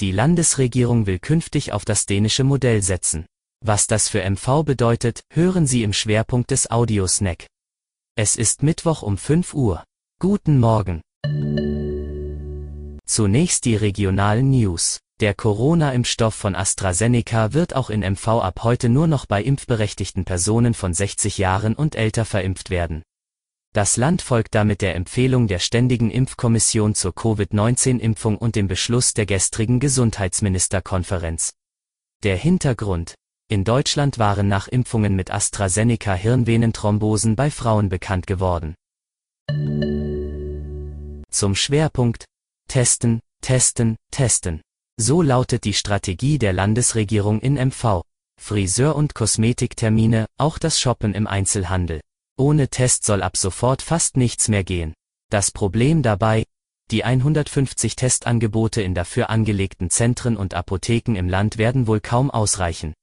Die Landesregierung will künftig auf das dänische Modell setzen. Was das für MV bedeutet, hören Sie im Schwerpunkt des Audiosnack. Es ist Mittwoch um 5 Uhr. Guten Morgen. Zunächst die regionalen News. Der Corona-Impfstoff von AstraZeneca wird auch in MV ab heute nur noch bei impfberechtigten Personen von 60 Jahren und älter verimpft werden. Das Land folgt damit der Empfehlung der Ständigen Impfkommission zur Covid-19-Impfung und dem Beschluss der gestrigen Gesundheitsministerkonferenz. Der Hintergrund. In Deutschland waren nach Impfungen mit AstraZeneca Hirnvenenthrombosen bei Frauen bekannt geworden. Zum Schwerpunkt. Testen, testen, testen. So lautet die Strategie der Landesregierung in MV. Friseur- und Kosmetiktermine, auch das Shoppen im Einzelhandel. Ohne Test soll ab sofort fast nichts mehr gehen. Das Problem dabei, die 150 Testangebote in dafür angelegten Zentren und Apotheken im Land werden wohl kaum ausreichen.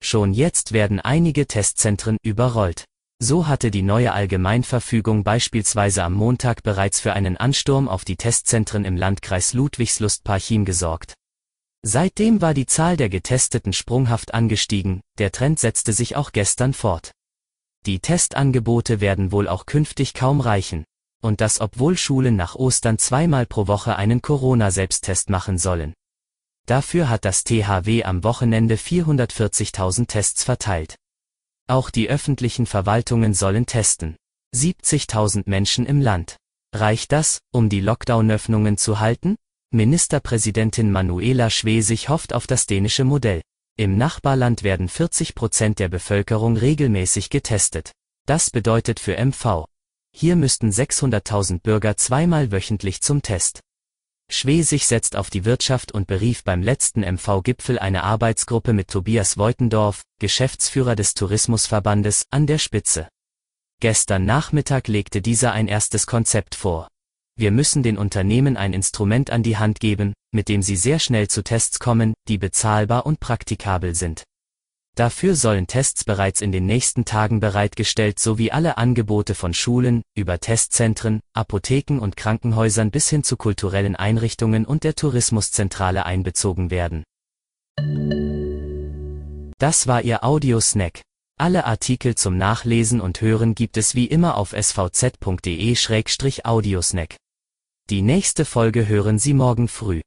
Schon jetzt werden einige Testzentren überrollt. So hatte die neue Allgemeinverfügung beispielsweise am Montag bereits für einen Ansturm auf die Testzentren im Landkreis Ludwigslust-Parchim gesorgt. Seitdem war die Zahl der Getesteten sprunghaft angestiegen, der Trend setzte sich auch gestern fort. Die Testangebote werden wohl auch künftig kaum reichen. Und das obwohl Schulen nach Ostern zweimal pro Woche einen Corona-Selbsttest machen sollen. Dafür hat das THW am Wochenende 440.000 Tests verteilt. Auch die öffentlichen Verwaltungen sollen testen. 70.000 Menschen im Land. Reicht das, um die Lockdown-Öffnungen zu halten? Ministerpräsidentin Manuela Schwesig hofft auf das dänische Modell. Im Nachbarland werden 40 Prozent der Bevölkerung regelmäßig getestet. Das bedeutet für MV. Hier müssten 600.000 Bürger zweimal wöchentlich zum Test. Schwesig setzt auf die Wirtschaft und berief beim letzten MV-Gipfel eine Arbeitsgruppe mit Tobias Voitendorf, Geschäftsführer des Tourismusverbandes, an der Spitze. Gestern Nachmittag legte dieser ein erstes Konzept vor. Wir müssen den Unternehmen ein Instrument an die Hand geben, mit dem sie sehr schnell zu Tests kommen, die bezahlbar und praktikabel sind. Dafür sollen Tests bereits in den nächsten Tagen bereitgestellt sowie alle Angebote von Schulen, über Testzentren, Apotheken und Krankenhäusern bis hin zu kulturellen Einrichtungen und der Tourismuszentrale einbezogen werden. Das war Ihr Audiosnack. Alle Artikel zum Nachlesen und Hören gibt es wie immer auf svz.de-audiosnack. Die nächste Folge hören Sie morgen früh.